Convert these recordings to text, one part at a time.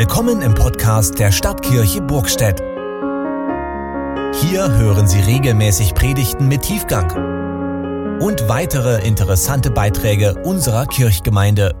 Willkommen im Podcast der Stadtkirche Burgstedt. Hier hören Sie regelmäßig Predigten mit Tiefgang und weitere interessante Beiträge unserer Kirchgemeinde.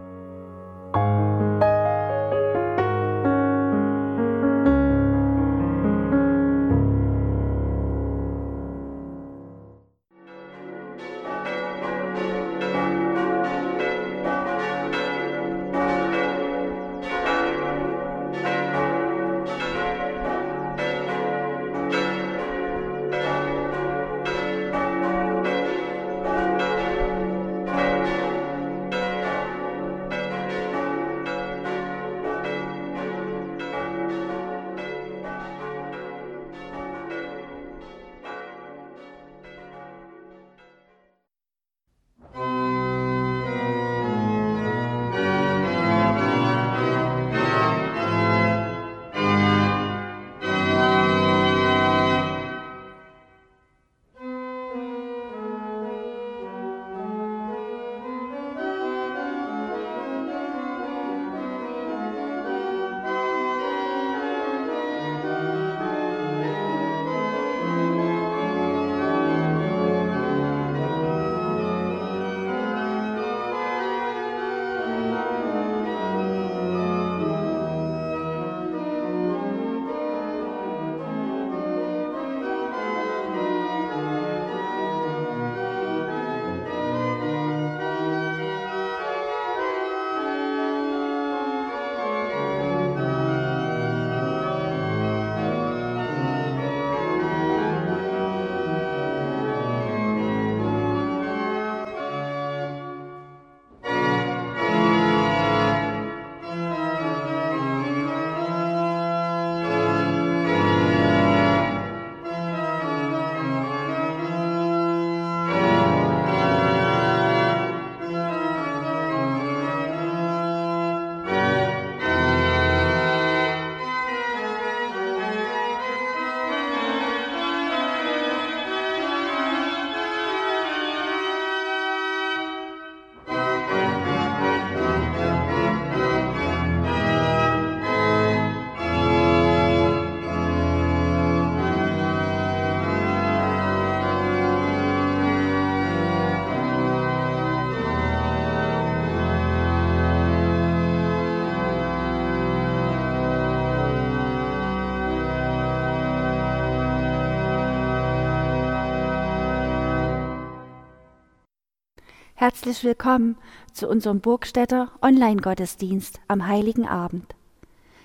Herzlich willkommen zu unserem Burgstädter Online-Gottesdienst am Heiligen Abend.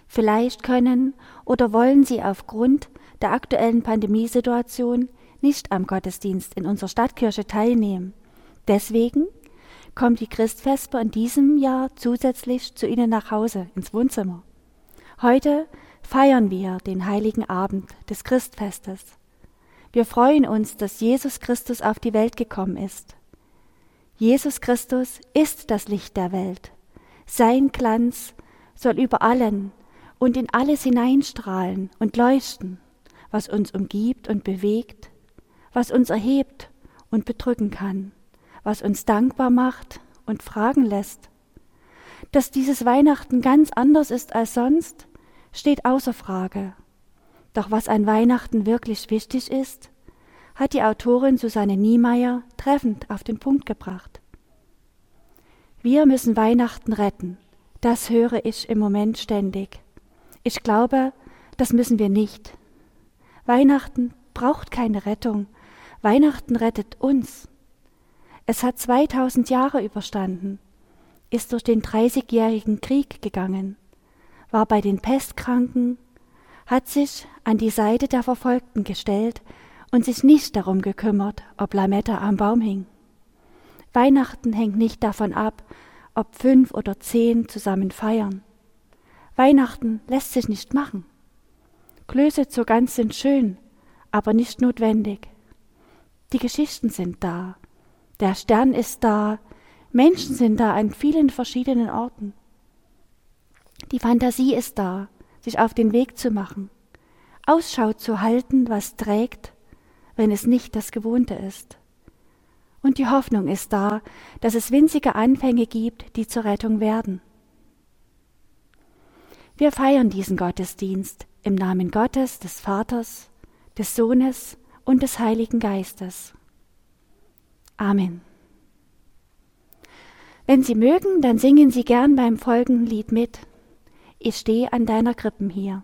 Vielleicht können oder wollen Sie aufgrund der aktuellen Pandemiesituation nicht am Gottesdienst in unserer Stadtkirche teilnehmen. Deswegen kommt die Christvesper in diesem Jahr zusätzlich zu Ihnen nach Hause ins Wohnzimmer. Heute feiern wir den heiligen Abend des Christfestes. Wir freuen uns, dass Jesus Christus auf die Welt gekommen ist Jesus Christus ist das Licht der Welt. Sein Glanz soll über allen und in alles hineinstrahlen und leuchten, was uns umgibt und bewegt, was uns erhebt und bedrücken kann, was uns dankbar macht und fragen lässt. Dass dieses Weihnachten ganz anders ist als sonst, steht außer Frage. Doch was an Weihnachten wirklich wichtig ist, hat die Autorin Susanne Niemeyer treffend auf den Punkt gebracht. Wir müssen Weihnachten retten. Das höre ich im Moment ständig. Ich glaube, das müssen wir nicht. Weihnachten braucht keine Rettung. Weihnachten rettet uns. Es hat 2000 Jahre überstanden, ist durch den Dreißigjährigen Krieg gegangen, war bei den Pestkranken, hat sich an die Seite der Verfolgten gestellt und sich nicht darum gekümmert, ob Lametta am Baum hing. Weihnachten hängt nicht davon ab, ob fünf oder zehn zusammen feiern. Weihnachten lässt sich nicht machen. Klöße zur Gans sind schön, aber nicht notwendig. Die Geschichten sind da, der Stern ist da, Menschen sind da an vielen verschiedenen Orten. Die Fantasie ist da, sich auf den Weg zu machen, Ausschau zu halten, was trägt wenn es nicht das Gewohnte ist. Und die Hoffnung ist da, dass es winzige Anfänge gibt, die zur Rettung werden. Wir feiern diesen Gottesdienst im Namen Gottes, des Vaters, des Sohnes und des Heiligen Geistes. Amen. Wenn Sie mögen, dann singen Sie gern beim folgenden Lied mit. Ich stehe an deiner Krippen hier.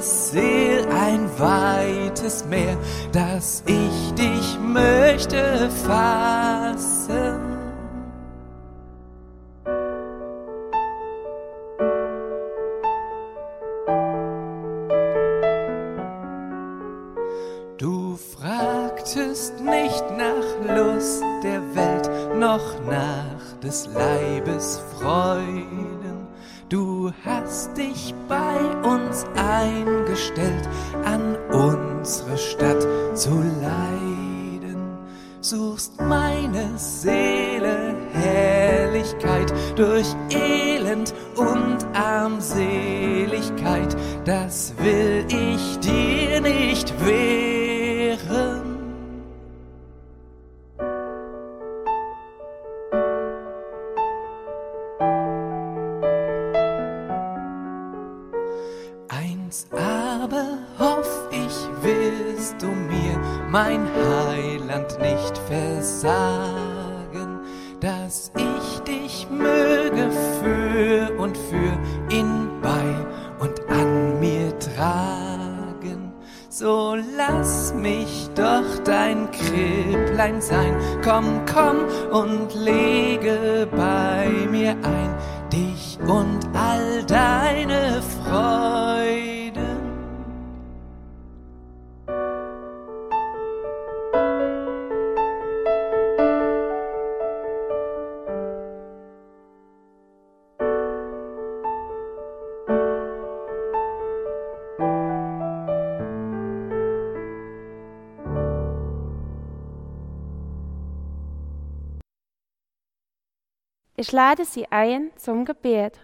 Seel ein weites Meer, dass ich dich möchte fassen. Du fragtest nicht nach Lust der Welt, noch nach des Leibes komm, und Ich lade Sie ein zum Gebet.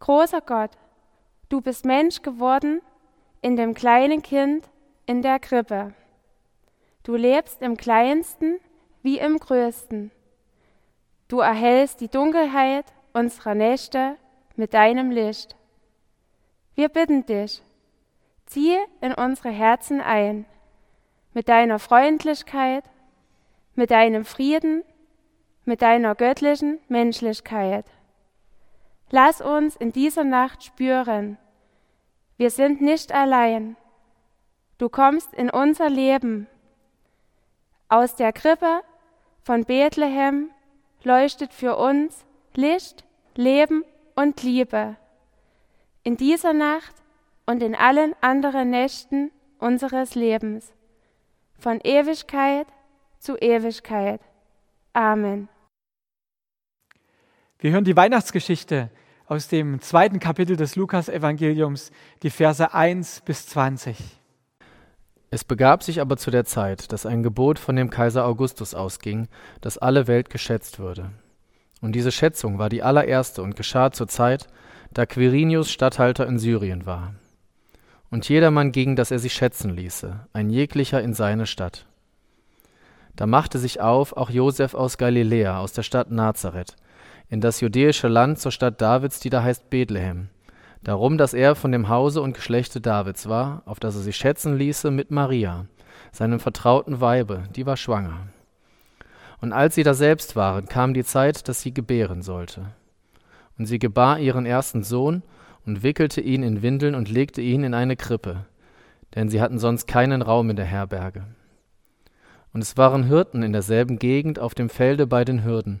Großer Gott, du bist Mensch geworden in dem kleinen Kind in der Krippe. Du lebst im kleinsten wie im größten. Du erhellst die Dunkelheit unserer Nächte mit deinem Licht. Wir bitten dich, ziehe in unsere Herzen ein, mit deiner Freundlichkeit, mit deinem Frieden, mit deiner göttlichen Menschlichkeit. Lass uns in dieser Nacht spüren, wir sind nicht allein. Du kommst in unser Leben. Aus der Krippe von Bethlehem leuchtet für uns Licht, Leben und Liebe. In dieser Nacht und in allen anderen Nächten unseres Lebens. Von Ewigkeit zu Ewigkeit. Amen. Wir hören die Weihnachtsgeschichte aus dem zweiten Kapitel des Lukas-Evangeliums, die Verse 1 bis 20. Es begab sich aber zu der Zeit, dass ein Gebot von dem Kaiser Augustus ausging, dass alle Welt geschätzt würde. Und diese Schätzung war die allererste und geschah zur Zeit, da Quirinius Statthalter in Syrien war. Und jedermann ging, dass er sich schätzen ließe, ein jeglicher in seine Stadt. Da machte sich auf auch Josef aus Galiläa, aus der Stadt Nazareth, in das judäische Land zur Stadt Davids, die da heißt Bethlehem, darum, dass er von dem Hause und Geschlechte Davids war, auf das er sich schätzen ließe mit Maria, seinem vertrauten Weibe, die war schwanger. Und als sie daselbst waren, kam die Zeit, dass sie gebären sollte. Und sie gebar ihren ersten Sohn und wickelte ihn in Windeln und legte ihn in eine Krippe, denn sie hatten sonst keinen Raum in der Herberge. Und es waren Hirten in derselben Gegend auf dem Felde bei den Hürden,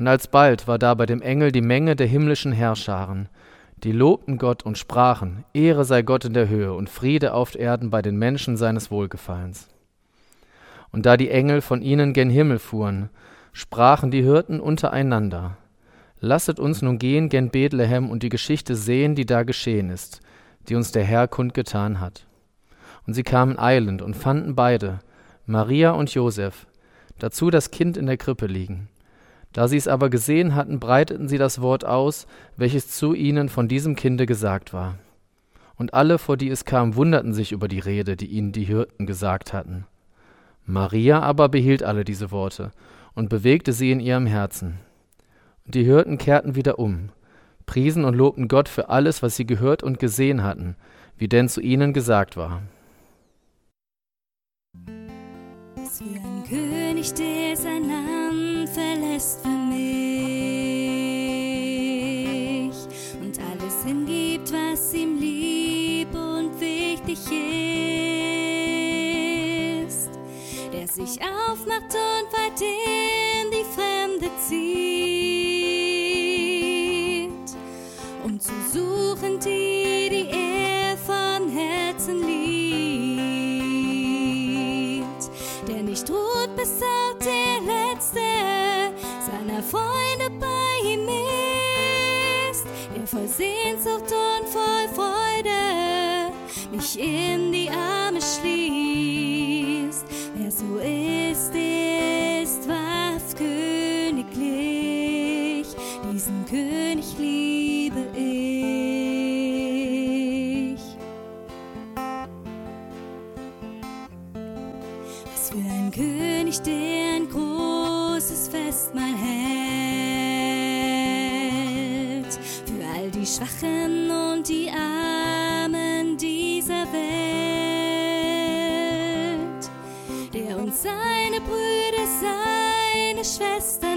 Und alsbald war da bei dem Engel die Menge der himmlischen Herrscharen, die lobten Gott und sprachen, Ehre sei Gott in der Höhe und Friede auf Erden bei den Menschen seines Wohlgefallens. Und da die Engel von ihnen gen Himmel fuhren, sprachen die Hirten untereinander, Lasset uns nun gehen gen Bethlehem und die Geschichte sehen, die da geschehen ist, die uns der Herr kundgetan hat. Und sie kamen eilend und fanden beide, Maria und Joseph, dazu das Kind in der Krippe liegen. Da sie es aber gesehen hatten, breiteten sie das Wort aus, welches zu ihnen von diesem Kinde gesagt war. Und alle, vor die es kam, wunderten sich über die Rede, die ihnen die Hirten gesagt hatten. Maria aber behielt alle diese Worte und bewegte sie in ihrem Herzen. Und die Hirten kehrten wieder um, priesen und lobten Gott für alles, was sie gehört und gesehen hatten, wie denn zu ihnen gesagt war. Verlässt für mich und alles hingibt, was ihm lieb und wichtig ist, der sich aufmacht und weit Sehnsucht und voll Freude mich in die Brüder, seine Schwestern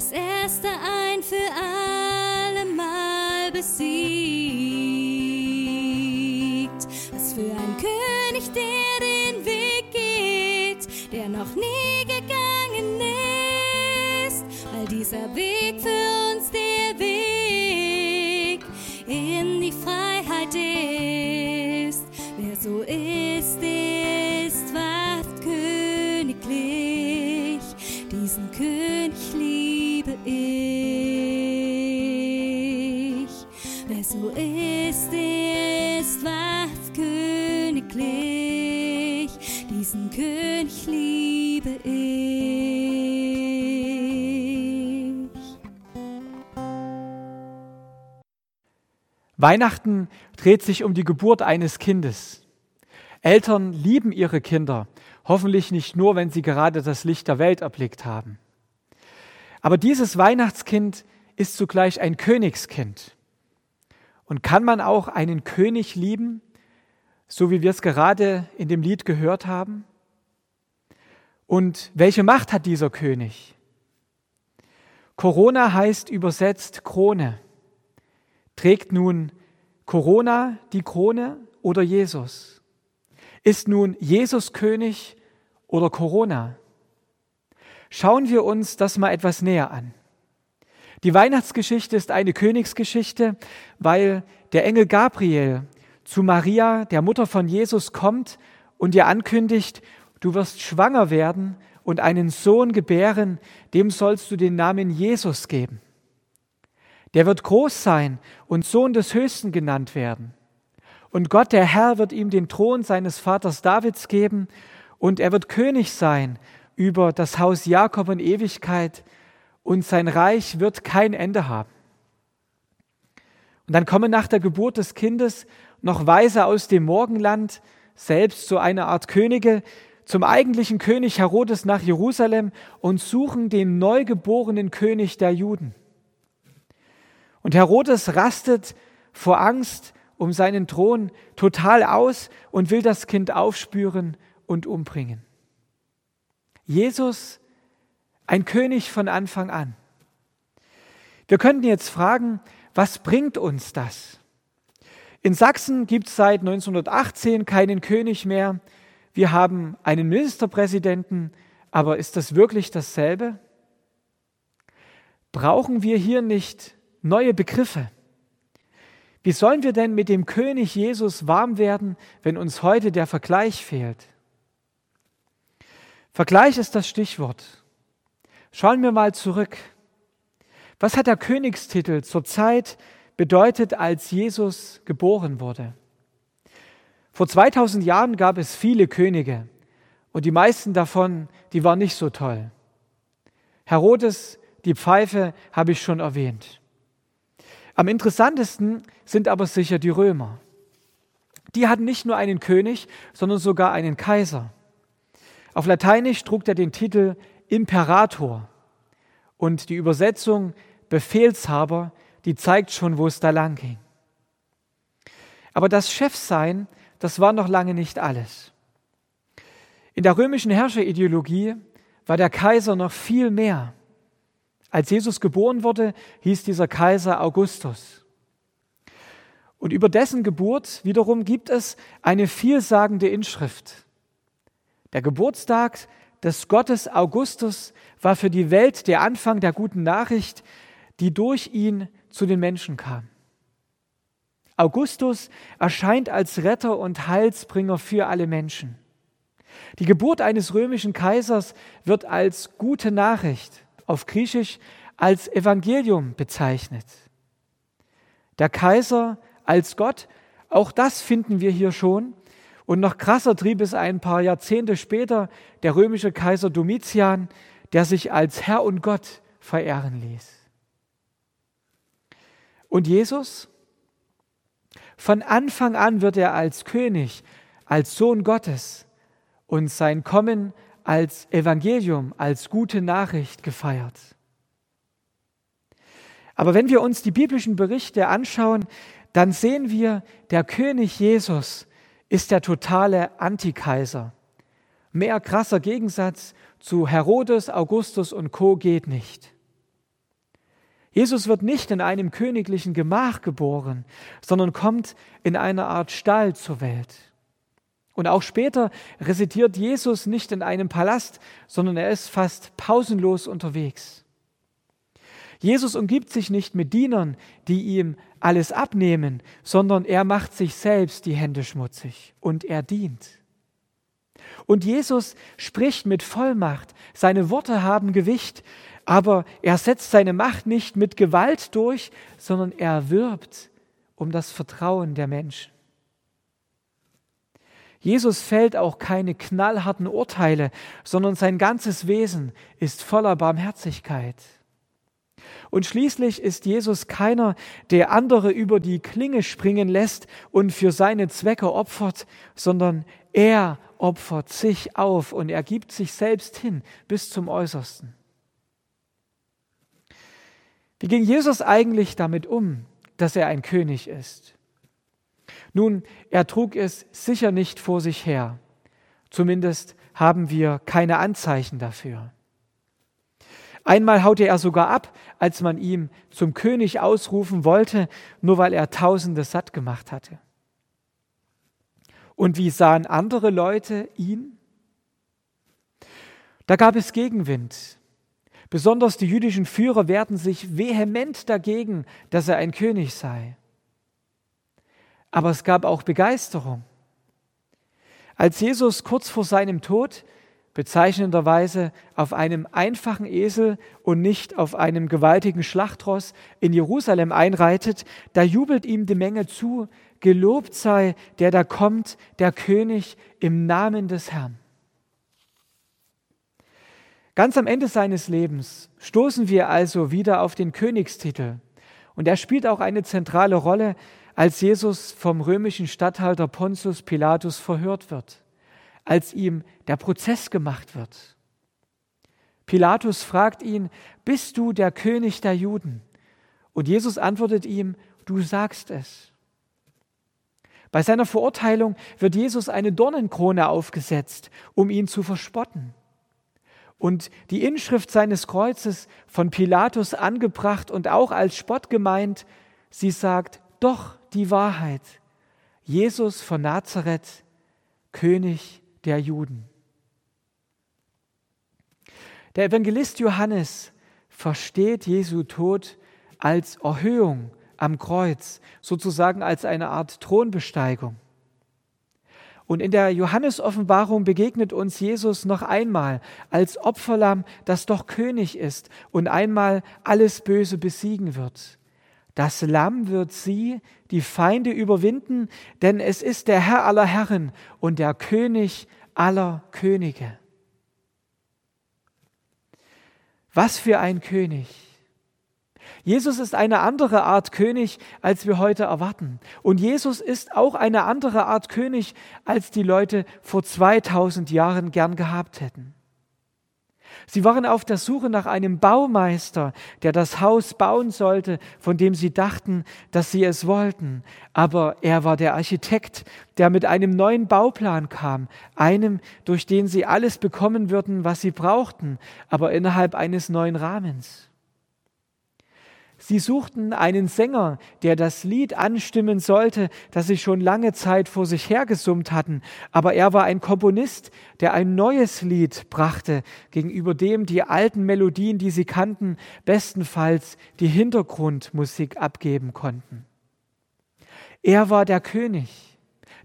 als erster ein für alle Mal besiegt. Was für ein König, der den Weg geht, der noch nie gegangen ist, weil dieser Weg für Weihnachten dreht sich um die Geburt eines Kindes. Eltern lieben ihre Kinder, hoffentlich nicht nur, wenn sie gerade das Licht der Welt erblickt haben. Aber dieses Weihnachtskind ist zugleich ein Königskind. Und kann man auch einen König lieben, so wie wir es gerade in dem Lied gehört haben? Und welche Macht hat dieser König? Corona heißt übersetzt Krone. Trägt nun Corona die Krone oder Jesus? Ist nun Jesus König oder Corona? Schauen wir uns das mal etwas näher an. Die Weihnachtsgeschichte ist eine Königsgeschichte, weil der Engel Gabriel zu Maria, der Mutter von Jesus, kommt und ihr ankündigt, du wirst schwanger werden und einen Sohn gebären, dem sollst du den Namen Jesus geben. Der wird groß sein und Sohn des Höchsten genannt werden. Und Gott, der Herr, wird ihm den Thron seines Vaters Davids geben und er wird König sein über das Haus Jakob in Ewigkeit und sein Reich wird kein Ende haben. Und dann kommen nach der Geburt des Kindes noch Weise aus dem Morgenland, selbst so eine Art Könige, zum eigentlichen König Herodes nach Jerusalem und suchen den neugeborenen König der Juden. Und Herodes rastet vor Angst um seinen Thron total aus und will das Kind aufspüren und umbringen. Jesus, ein König von Anfang an. Wir könnten jetzt fragen, was bringt uns das? In Sachsen gibt es seit 1918 keinen König mehr. Wir haben einen Ministerpräsidenten, aber ist das wirklich dasselbe? Brauchen wir hier nicht neue Begriffe? Wie sollen wir denn mit dem König Jesus warm werden, wenn uns heute der Vergleich fehlt? Vergleich ist das Stichwort. Schauen wir mal zurück. Was hat der Königstitel zur Zeit bedeutet, als Jesus geboren wurde? Vor 2000 Jahren gab es viele Könige und die meisten davon, die waren nicht so toll. Herodes, die Pfeife, habe ich schon erwähnt. Am interessantesten sind aber sicher die Römer. Die hatten nicht nur einen König, sondern sogar einen Kaiser. Auf Lateinisch trug er den Titel Imperator und die Übersetzung Befehlshaber, die zeigt schon, wo es da lang ging. Aber das Chefsein, das war noch lange nicht alles. In der römischen Herrscherideologie war der Kaiser noch viel mehr. Als Jesus geboren wurde, hieß dieser Kaiser Augustus. Und über dessen Geburt wiederum gibt es eine vielsagende Inschrift. Der Geburtstag des Gottes Augustus war für die Welt der Anfang der guten Nachricht, die durch ihn zu den Menschen kam. Augustus erscheint als Retter und Heilsbringer für alle Menschen. Die Geburt eines römischen Kaisers wird als gute Nachricht, auf Griechisch als Evangelium bezeichnet. Der Kaiser als Gott, auch das finden wir hier schon. Und noch krasser trieb es ein paar Jahrzehnte später der römische Kaiser Domitian, der sich als Herr und Gott verehren ließ. Und Jesus? Von Anfang an wird er als König, als Sohn Gottes und sein Kommen als Evangelium, als gute Nachricht gefeiert. Aber wenn wir uns die biblischen Berichte anschauen, dann sehen wir, der König Jesus ist der totale Antikaiser. Mehr krasser Gegensatz zu Herodes, Augustus und Co geht nicht. Jesus wird nicht in einem königlichen Gemach geboren, sondern kommt in einer Art Stall zur Welt. Und auch später residiert Jesus nicht in einem Palast, sondern er ist fast pausenlos unterwegs. Jesus umgibt sich nicht mit Dienern, die ihm alles abnehmen, sondern er macht sich selbst die Hände schmutzig und er dient. Und Jesus spricht mit Vollmacht, seine Worte haben Gewicht, aber er setzt seine Macht nicht mit Gewalt durch, sondern er wirbt um das Vertrauen der Menschen. Jesus fällt auch keine knallharten Urteile, sondern sein ganzes Wesen ist voller Barmherzigkeit. Und schließlich ist Jesus keiner, der andere über die Klinge springen lässt und für seine Zwecke opfert, sondern er opfert sich auf und er gibt sich selbst hin bis zum Äußersten. Wie ging Jesus eigentlich damit um, dass er ein König ist? Nun, er trug es sicher nicht vor sich her. Zumindest haben wir keine Anzeichen dafür. Einmal haute er sogar ab, als man ihm zum König ausrufen wollte, nur weil er Tausende satt gemacht hatte. Und wie sahen andere Leute ihn? Da gab es Gegenwind. Besonders die jüdischen Führer wehrten sich vehement dagegen, dass er ein König sei. Aber es gab auch Begeisterung. Als Jesus kurz vor seinem Tod bezeichnenderweise auf einem einfachen Esel und nicht auf einem gewaltigen Schlachtross in Jerusalem einreitet, da jubelt ihm die Menge zu, gelobt sei der da kommt, der König im Namen des Herrn. Ganz am Ende seines Lebens stoßen wir also wieder auf den Königstitel. Und er spielt auch eine zentrale Rolle, als Jesus vom römischen Statthalter Pontius Pilatus verhört wird als ihm der Prozess gemacht wird. Pilatus fragt ihn, bist du der König der Juden? Und Jesus antwortet ihm, du sagst es. Bei seiner Verurteilung wird Jesus eine Dornenkrone aufgesetzt, um ihn zu verspotten. Und die Inschrift seines Kreuzes von Pilatus angebracht und auch als Spott gemeint, sie sagt, doch die Wahrheit. Jesus von Nazareth, König der Juden. Der Evangelist Johannes versteht Jesu Tod als Erhöhung am Kreuz, sozusagen als eine Art Thronbesteigung. Und in der Johannes-Offenbarung begegnet uns Jesus noch einmal als Opferlamm, das doch König ist und einmal alles Böse besiegen wird. Das Lamm wird sie, die Feinde, überwinden, denn es ist der Herr aller Herren und der König aller Könige. Was für ein König. Jesus ist eine andere Art König, als wir heute erwarten. Und Jesus ist auch eine andere Art König, als die Leute vor 2000 Jahren gern gehabt hätten. Sie waren auf der Suche nach einem Baumeister, der das Haus bauen sollte, von dem sie dachten, dass sie es wollten. Aber er war der Architekt, der mit einem neuen Bauplan kam, einem, durch den sie alles bekommen würden, was sie brauchten, aber innerhalb eines neuen Rahmens. Sie suchten einen Sänger, der das Lied anstimmen sollte, das sie schon lange Zeit vor sich hergesummt hatten, aber er war ein Komponist, der ein neues Lied brachte, gegenüber dem die alten Melodien, die sie kannten, bestenfalls die Hintergrundmusik abgeben konnten. Er war der König.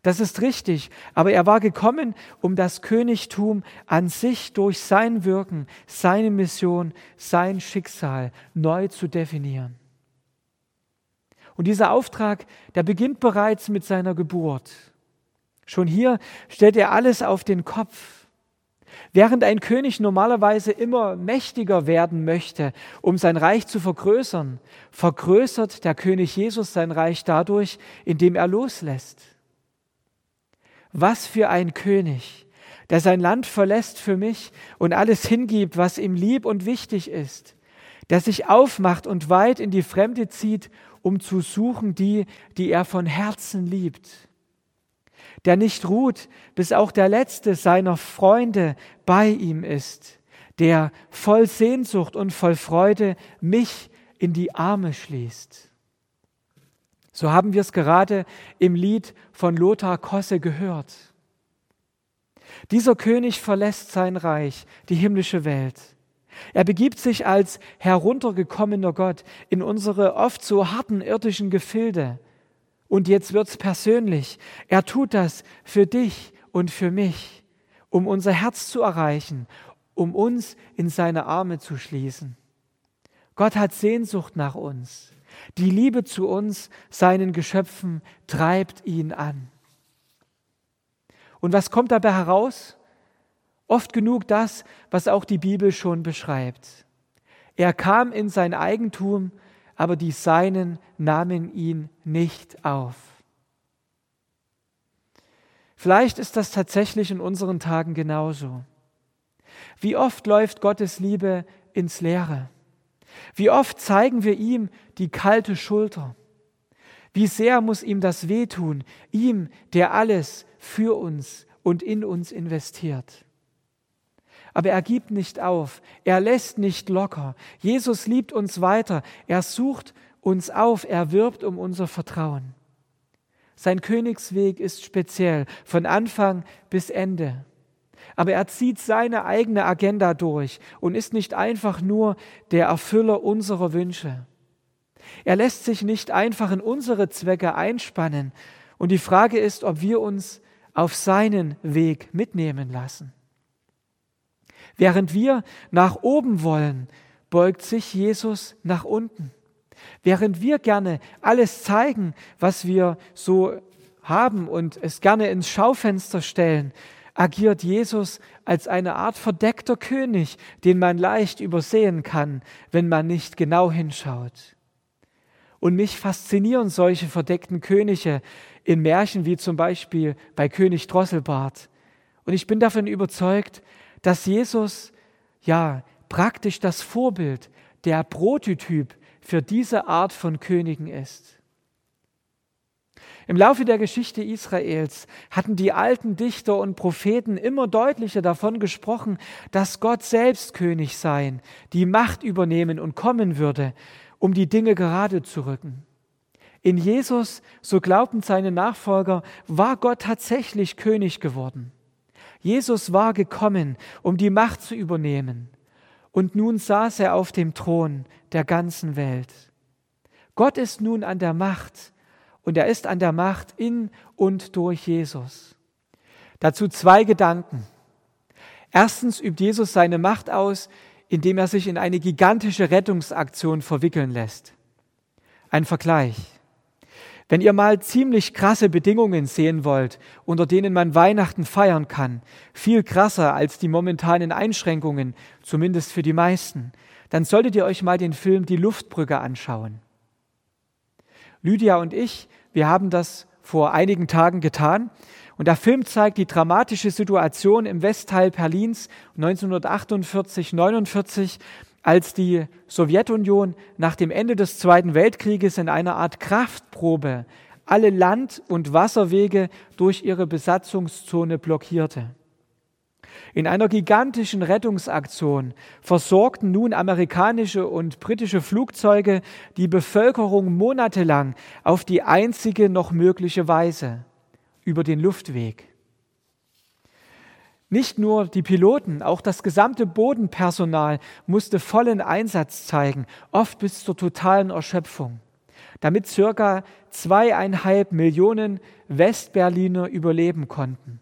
Das ist richtig, aber er war gekommen, um das Königtum an sich durch sein Wirken, seine Mission, sein Schicksal neu zu definieren. Und dieser Auftrag, der beginnt bereits mit seiner Geburt. Schon hier stellt er alles auf den Kopf. Während ein König normalerweise immer mächtiger werden möchte, um sein Reich zu vergrößern, vergrößert der König Jesus sein Reich dadurch, indem er loslässt. Was für ein König, der sein Land verlässt für mich und alles hingibt, was ihm lieb und wichtig ist, der sich aufmacht und weit in die Fremde zieht, um zu suchen die, die er von Herzen liebt der nicht ruht, bis auch der letzte seiner Freunde bei ihm ist, der voll Sehnsucht und voll Freude mich in die Arme schließt. So haben wir es gerade im Lied von Lothar Kosse gehört. Dieser König verlässt sein Reich, die himmlische Welt. Er begibt sich als heruntergekommener Gott in unsere oft so harten irdischen Gefilde, und jetzt wird's persönlich. Er tut das für dich und für mich, um unser Herz zu erreichen, um uns in seine Arme zu schließen. Gott hat Sehnsucht nach uns. Die Liebe zu uns, seinen Geschöpfen, treibt ihn an. Und was kommt dabei heraus? Oft genug das, was auch die Bibel schon beschreibt. Er kam in sein Eigentum, aber die Seinen nahmen ihn nicht auf. Vielleicht ist das tatsächlich in unseren Tagen genauso. Wie oft läuft Gottes Liebe ins Leere? Wie oft zeigen wir ihm die kalte Schulter? Wie sehr muss ihm das wehtun, ihm, der alles für uns und in uns investiert? Aber er gibt nicht auf, er lässt nicht locker. Jesus liebt uns weiter, er sucht uns auf, er wirbt um unser Vertrauen. Sein Königsweg ist speziell, von Anfang bis Ende. Aber er zieht seine eigene Agenda durch und ist nicht einfach nur der Erfüller unserer Wünsche. Er lässt sich nicht einfach in unsere Zwecke einspannen. Und die Frage ist, ob wir uns auf seinen Weg mitnehmen lassen. Während wir nach oben wollen, beugt sich Jesus nach unten. Während wir gerne alles zeigen, was wir so haben und es gerne ins Schaufenster stellen, agiert Jesus als eine Art verdeckter König, den man leicht übersehen kann, wenn man nicht genau hinschaut. Und mich faszinieren solche verdeckten Könige in Märchen wie zum Beispiel bei König Drosselbart. Und ich bin davon überzeugt, dass Jesus ja praktisch das Vorbild, der Prototyp für diese Art von Königen ist. Im Laufe der Geschichte Israels hatten die alten Dichter und Propheten immer deutlicher davon gesprochen, dass Gott selbst König sein, die Macht übernehmen und kommen würde, um die Dinge gerade zu rücken. In Jesus, so glaubten seine Nachfolger, war Gott tatsächlich König geworden. Jesus war gekommen, um die Macht zu übernehmen. Und nun saß er auf dem Thron der ganzen Welt. Gott ist nun an der Macht und er ist an der Macht in und durch Jesus. Dazu zwei Gedanken. Erstens übt Jesus seine Macht aus, indem er sich in eine gigantische Rettungsaktion verwickeln lässt. Ein Vergleich. Wenn ihr mal ziemlich krasse Bedingungen sehen wollt, unter denen man Weihnachten feiern kann, viel krasser als die momentanen Einschränkungen, zumindest für die meisten, dann solltet ihr euch mal den Film Die Luftbrücke anschauen. Lydia und ich, wir haben das vor einigen Tagen getan und der Film zeigt die dramatische Situation im Westteil Berlins 1948, 49, als die Sowjetunion nach dem Ende des Zweiten Weltkrieges in einer Art Kraftprobe alle Land- und Wasserwege durch ihre Besatzungszone blockierte. In einer gigantischen Rettungsaktion versorgten nun amerikanische und britische Flugzeuge die Bevölkerung monatelang auf die einzige noch mögliche Weise über den Luftweg. Nicht nur die Piloten, auch das gesamte Bodenpersonal musste vollen Einsatz zeigen, oft bis zur totalen Erschöpfung. damit circa zweieinhalb Millionen Westberliner überleben konnten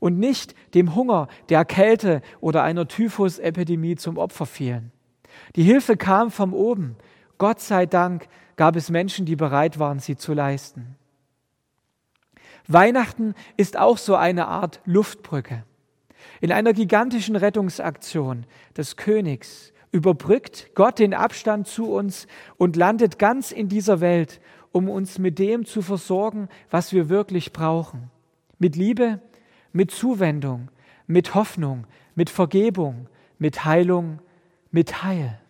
und nicht dem Hunger, der Kälte oder einer Typhusepidemie zum Opfer fielen. Die Hilfe kam von oben. Gott sei Dank gab es Menschen, die bereit waren, sie zu leisten. Weihnachten ist auch so eine Art Luftbrücke. In einer gigantischen Rettungsaktion des Königs überbrückt Gott den Abstand zu uns und landet ganz in dieser Welt, um uns mit dem zu versorgen, was wir wirklich brauchen. Mit Liebe, mit Zuwendung, mit Hoffnung, mit Vergebung, mit Heilung, mit Heil.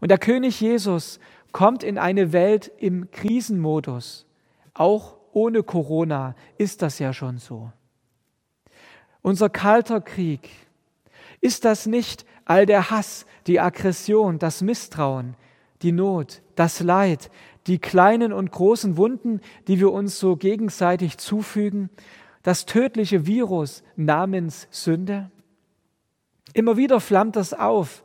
Und der König Jesus kommt in eine Welt im Krisenmodus. Auch ohne Corona ist das ja schon so. Unser kalter Krieg, ist das nicht all der Hass, die Aggression, das Misstrauen, die Not, das Leid, die kleinen und großen Wunden, die wir uns so gegenseitig zufügen, das tödliche Virus namens Sünde? Immer wieder flammt das auf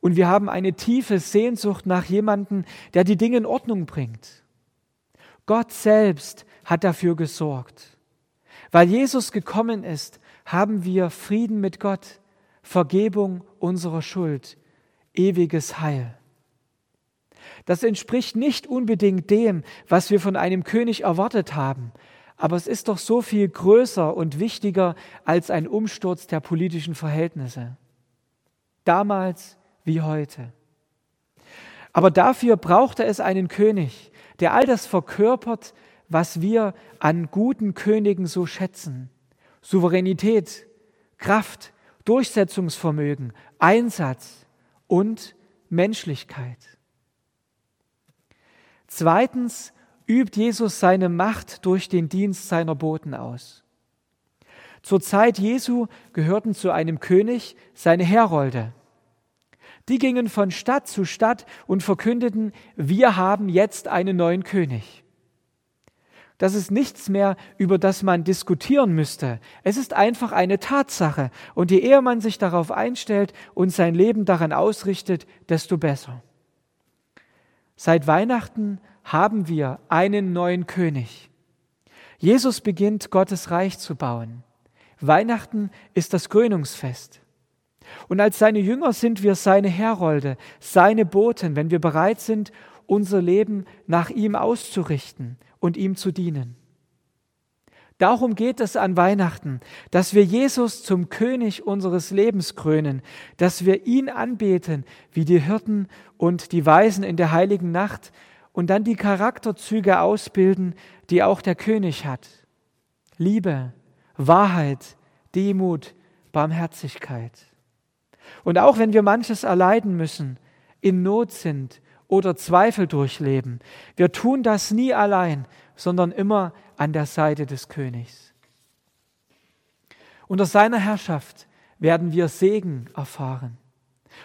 und wir haben eine tiefe Sehnsucht nach jemandem, der die Dinge in Ordnung bringt. Gott selbst hat dafür gesorgt. Weil Jesus gekommen ist, haben wir Frieden mit Gott, Vergebung unserer Schuld, ewiges Heil. Das entspricht nicht unbedingt dem, was wir von einem König erwartet haben, aber es ist doch so viel größer und wichtiger als ein Umsturz der politischen Verhältnisse. Damals wie heute. Aber dafür brauchte es einen König, der all das verkörpert, was wir an guten Königen so schätzen. Souveränität, Kraft, Durchsetzungsvermögen, Einsatz und Menschlichkeit. Zweitens übt Jesus seine Macht durch den Dienst seiner Boten aus. Zur Zeit Jesu gehörten zu einem König seine Herolde. Die gingen von Stadt zu Stadt und verkündeten, wir haben jetzt einen neuen König. Das ist nichts mehr, über das man diskutieren müsste. Es ist einfach eine Tatsache. Und je eher man sich darauf einstellt und sein Leben daran ausrichtet, desto besser. Seit Weihnachten haben wir einen neuen König. Jesus beginnt Gottes Reich zu bauen. Weihnachten ist das Krönungsfest. Und als seine Jünger sind wir seine Herolde, seine Boten, wenn wir bereit sind, unser Leben nach ihm auszurichten und ihm zu dienen. Darum geht es an Weihnachten, dass wir Jesus zum König unseres Lebens krönen, dass wir ihn anbeten wie die Hirten und die Weisen in der heiligen Nacht, und dann die Charakterzüge ausbilden, die auch der König hat. Liebe, Wahrheit, Demut, Barmherzigkeit. Und auch wenn wir manches erleiden müssen, in Not sind oder Zweifel durchleben, wir tun das nie allein, sondern immer an der Seite des Königs. Unter seiner Herrschaft werden wir Segen erfahren.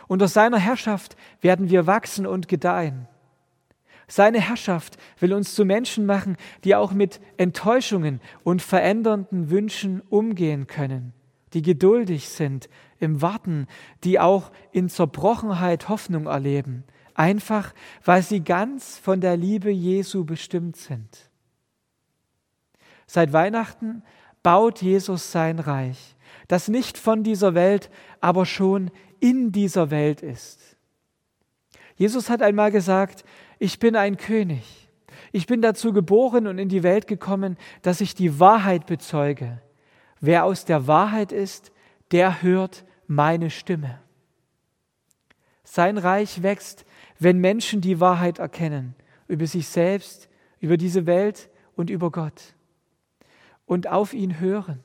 Unter seiner Herrschaft werden wir wachsen und gedeihen. Seine Herrschaft will uns zu Menschen machen, die auch mit Enttäuschungen und verändernden Wünschen umgehen können, die geduldig sind im Warten, die auch in Zerbrochenheit Hoffnung erleben, einfach weil sie ganz von der Liebe Jesu bestimmt sind. Seit Weihnachten baut Jesus sein Reich, das nicht von dieser Welt, aber schon in dieser Welt ist. Jesus hat einmal gesagt, ich bin ein König. Ich bin dazu geboren und in die Welt gekommen, dass ich die Wahrheit bezeuge. Wer aus der Wahrheit ist, der hört meine Stimme. Sein Reich wächst, wenn Menschen die Wahrheit erkennen über sich selbst, über diese Welt und über Gott und auf ihn hören.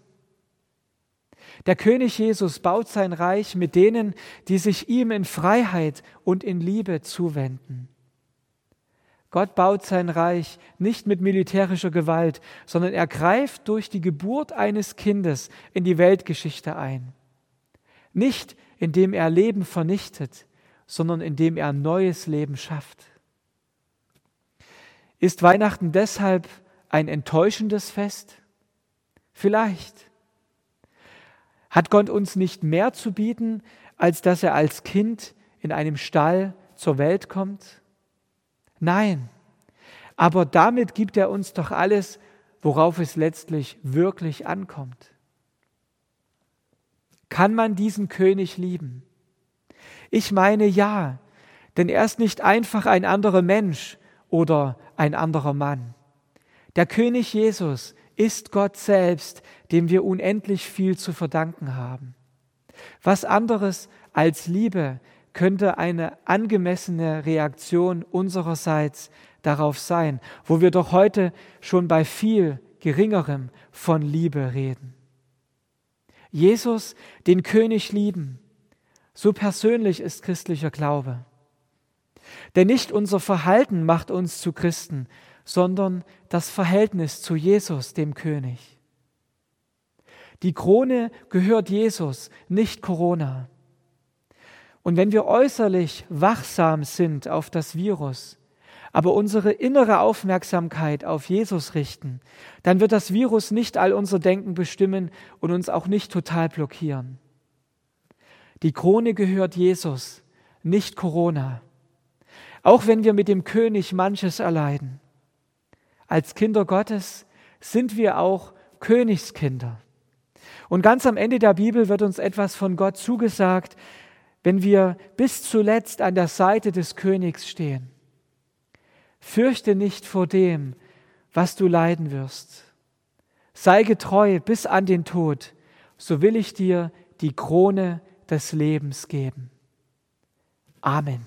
Der König Jesus baut sein Reich mit denen, die sich ihm in Freiheit und in Liebe zuwenden. Gott baut sein Reich nicht mit militärischer Gewalt, sondern er greift durch die Geburt eines Kindes in die Weltgeschichte ein. Nicht indem er Leben vernichtet, sondern indem er neues Leben schafft. Ist Weihnachten deshalb ein enttäuschendes Fest? Vielleicht. Hat Gott uns nicht mehr zu bieten, als dass er als Kind in einem Stall zur Welt kommt? Nein, aber damit gibt er uns doch alles, worauf es letztlich wirklich ankommt. Kann man diesen König lieben? Ich meine ja, denn er ist nicht einfach ein anderer Mensch oder ein anderer Mann. Der König Jesus ist Gott selbst, dem wir unendlich viel zu verdanken haben. Was anderes als Liebe könnte eine angemessene Reaktion unsererseits darauf sein, wo wir doch heute schon bei viel geringerem von Liebe reden. Jesus, den König lieben, so persönlich ist christlicher Glaube. Denn nicht unser Verhalten macht uns zu Christen, sondern das Verhältnis zu Jesus, dem König. Die Krone gehört Jesus, nicht Corona. Und wenn wir äußerlich wachsam sind auf das Virus, aber unsere innere Aufmerksamkeit auf Jesus richten, dann wird das Virus nicht all unser Denken bestimmen und uns auch nicht total blockieren. Die Krone gehört Jesus, nicht Corona. Auch wenn wir mit dem König manches erleiden. Als Kinder Gottes sind wir auch Königskinder. Und ganz am Ende der Bibel wird uns etwas von Gott zugesagt, wenn wir bis zuletzt an der Seite des Königs stehen. Fürchte nicht vor dem, was du leiden wirst. Sei getreu bis an den Tod, so will ich dir die Krone des Lebens geben. Amen.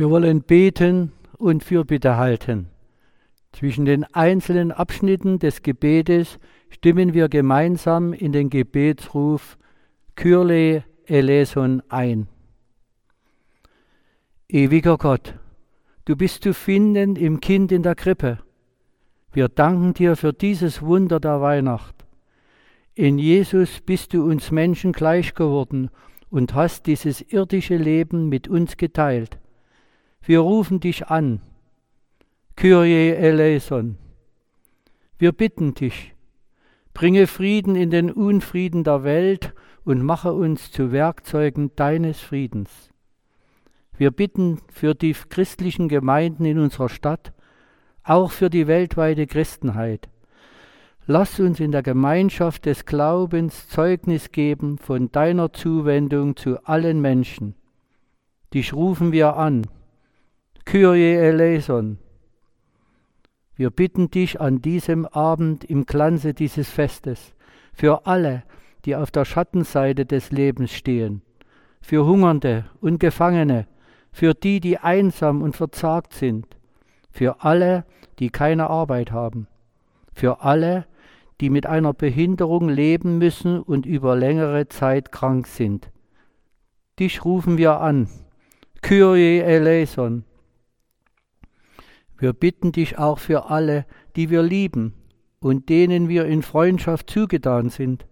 Wir wollen beten und Fürbitte halten. Zwischen den einzelnen Abschnitten des Gebetes stimmen wir gemeinsam in den Gebetsruf Kyrle eleison ein. Ewiger Gott, du bist zu finden im Kind in der Krippe. Wir danken dir für dieses Wunder der Weihnacht. In Jesus bist du uns Menschen gleich geworden und hast dieses irdische Leben mit uns geteilt. Wir rufen dich an. Kyrie eleison. Wir bitten dich, bringe Frieden in den Unfrieden der Welt und mache uns zu Werkzeugen deines Friedens. Wir bitten für die christlichen Gemeinden in unserer Stadt, auch für die weltweite Christenheit. Lass uns in der Gemeinschaft des Glaubens Zeugnis geben von deiner Zuwendung zu allen Menschen. Dich rufen wir an. Kyrie eleison. Wir bitten dich an diesem Abend im Glanze dieses Festes für alle, die auf der Schattenseite des Lebens stehen, für Hungernde und Gefangene, für die, die einsam und verzagt sind, für alle, die keine Arbeit haben, für alle, die mit einer Behinderung leben müssen und über längere Zeit krank sind. Dich rufen wir an. Kyrie eleison. Wir bitten dich auch für alle, die wir lieben und denen wir in Freundschaft zugetan sind.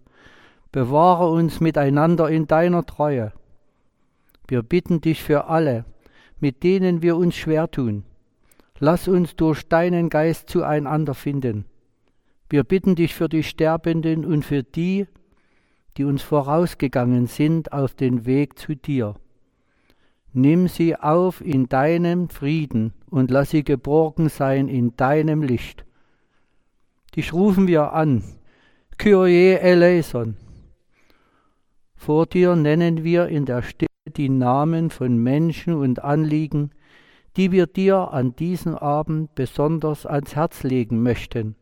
Bewahre uns miteinander in deiner Treue. Wir bitten dich für alle, mit denen wir uns schwer tun. Lass uns durch deinen Geist zueinander finden. Wir bitten dich für die Sterbenden und für die, die uns vorausgegangen sind auf den Weg zu dir. Nimm sie auf in deinem Frieden und lass sie geborgen sein in deinem Licht. Dich rufen wir an, Kyrie eleison. Vor dir nennen wir in der Stille die Namen von Menschen und Anliegen, die wir dir an diesem Abend besonders ans Herz legen möchten.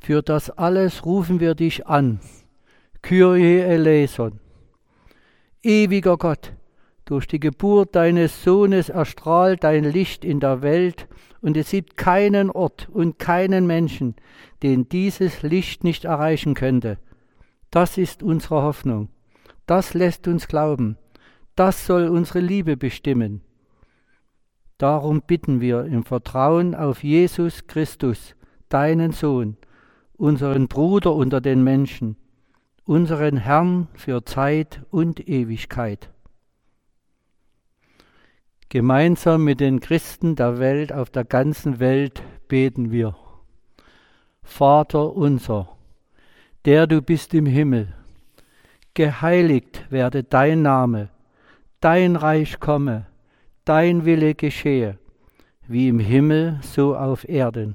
Für das alles rufen wir dich an, Kyrie eleison. Ewiger Gott, durch die Geburt deines Sohnes erstrahlt dein Licht in der Welt, und es gibt keinen Ort und keinen Menschen, den dieses Licht nicht erreichen könnte. Das ist unsere Hoffnung. Das lässt uns glauben. Das soll unsere Liebe bestimmen. Darum bitten wir im Vertrauen auf Jesus Christus, deinen Sohn, unseren Bruder unter den Menschen, unseren Herrn für Zeit und Ewigkeit. Gemeinsam mit den Christen der Welt auf der ganzen Welt beten wir. Vater unser, der du bist im Himmel, geheiligt werde dein Name, dein Reich komme, dein Wille geschehe, wie im Himmel so auf Erden.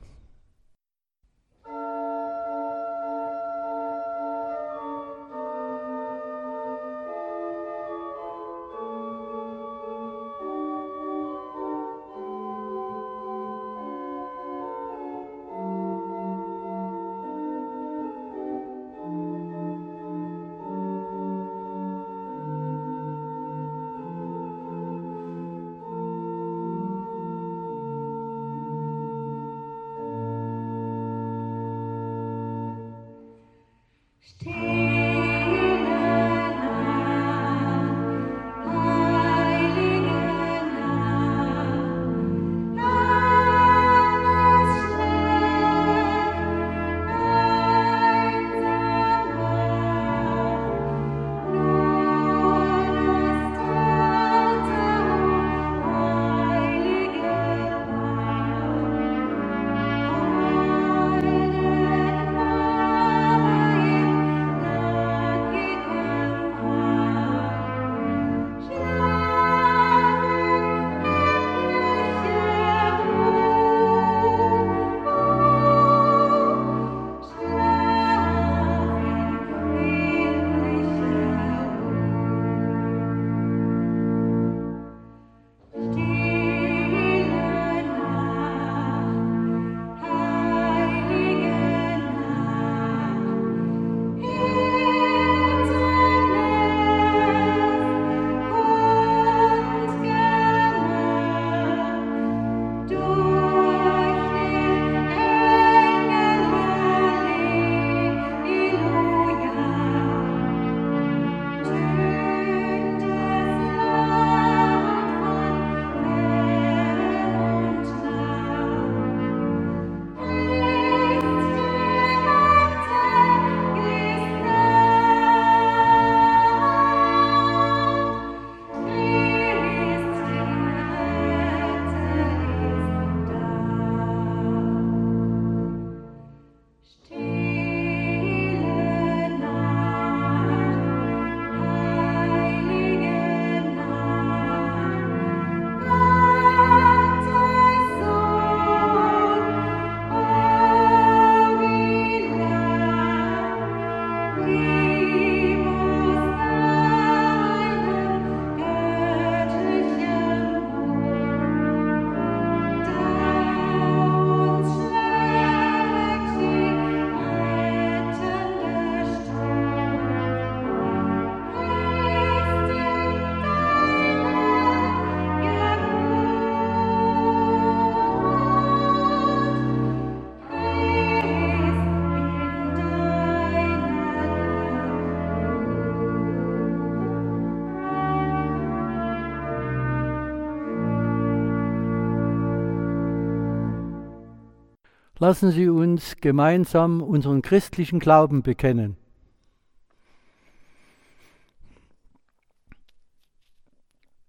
Lassen Sie uns gemeinsam unseren christlichen Glauben bekennen.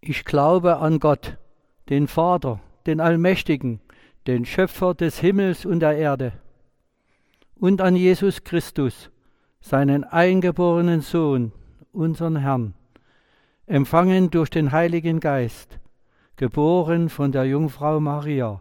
Ich glaube an Gott, den Vater, den Allmächtigen, den Schöpfer des Himmels und der Erde, und an Jesus Christus, seinen eingeborenen Sohn, unseren Herrn, empfangen durch den Heiligen Geist, geboren von der Jungfrau Maria,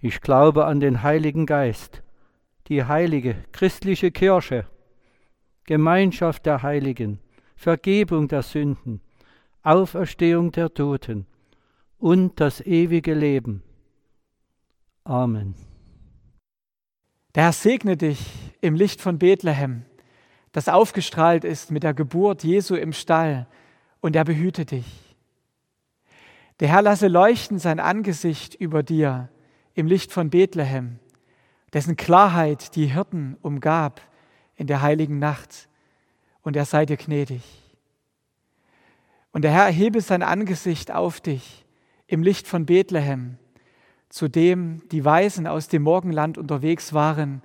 Ich glaube an den Heiligen Geist, die heilige christliche Kirche, Gemeinschaft der Heiligen, Vergebung der Sünden, Auferstehung der Toten und das ewige Leben. Amen. Der Herr segne dich im Licht von Bethlehem, das aufgestrahlt ist mit der Geburt Jesu im Stall, und er behüte dich. Der Herr lasse leuchten sein Angesicht über dir im Licht von Bethlehem, dessen Klarheit die Hirten umgab in der heiligen Nacht, und er sei dir gnädig. Und der Herr erhebe sein Angesicht auf dich im Licht von Bethlehem, zu dem die Weisen aus dem Morgenland unterwegs waren,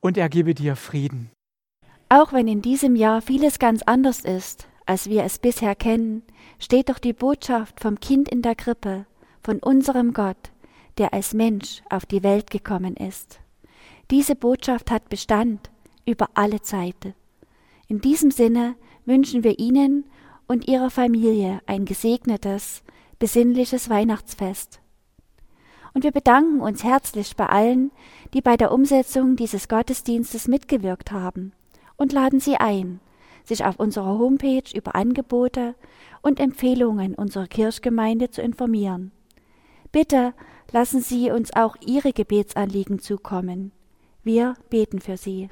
und er gebe dir Frieden. Auch wenn in diesem Jahr vieles ganz anders ist, als wir es bisher kennen, steht doch die Botschaft vom Kind in der Krippe, von unserem Gott, der als Mensch auf die Welt gekommen ist. Diese Botschaft hat Bestand über alle Zeiten. In diesem Sinne wünschen wir Ihnen und Ihrer Familie ein gesegnetes, besinnliches Weihnachtsfest. Und wir bedanken uns herzlich bei allen, die bei der Umsetzung dieses Gottesdienstes mitgewirkt haben und laden Sie ein, sich auf unserer Homepage über Angebote und Empfehlungen unserer Kirchgemeinde zu informieren. Bitte lassen Sie uns auch Ihre Gebetsanliegen zukommen. Wir beten für Sie.